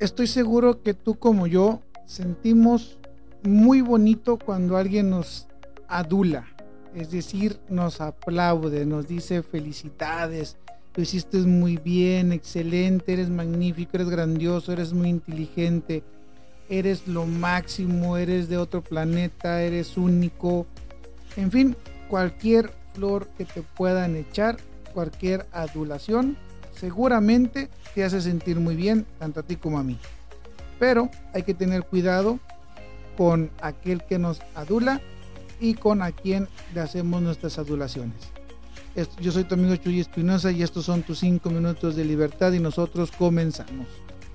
estoy seguro que tú como yo sentimos muy bonito cuando alguien nos adula, es decir, nos aplaude, nos dice felicidades, lo hiciste muy bien, excelente, eres magnífico, eres grandioso, eres muy inteligente, eres lo máximo, eres de otro planeta, eres único, en fin, cualquier flor que te puedan echar, cualquier adulación, seguramente te hace sentir muy bien, tanto a ti como a mí. Pero hay que tener cuidado con aquel que nos adula y con a quien le hacemos nuestras adulaciones. Yo soy tu amigo Chuy Espinosa y estos son tus 5 minutos de libertad y nosotros comenzamos.